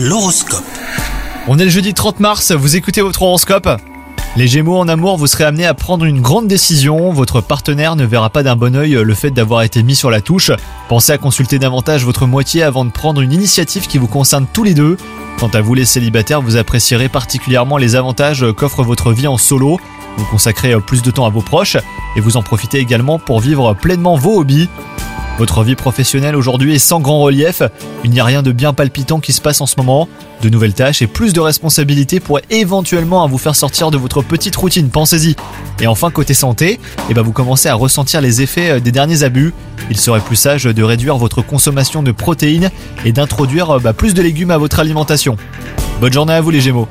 L'horoscope. On est le jeudi 30 mars, vous écoutez votre horoscope les Gémeaux en amour, vous serez amenés à prendre une grande décision. Votre partenaire ne verra pas d'un bon oeil le fait d'avoir été mis sur la touche. Pensez à consulter davantage votre moitié avant de prendre une initiative qui vous concerne tous les deux. Quant à vous les célibataires, vous apprécierez particulièrement les avantages qu'offre votre vie en solo. Vous consacrez plus de temps à vos proches et vous en profitez également pour vivre pleinement vos hobbies. Votre vie professionnelle aujourd'hui est sans grand relief, il n'y a rien de bien palpitant qui se passe en ce moment. De nouvelles tâches et plus de responsabilités pourraient éventuellement vous faire sortir de votre petite routine, pensez-y. Et enfin côté santé, eh ben vous commencez à ressentir les effets euh, des derniers abus. Il serait plus sage de réduire votre consommation de protéines et d'introduire euh, bah, plus de légumes à votre alimentation. Bonne journée à vous les Gémeaux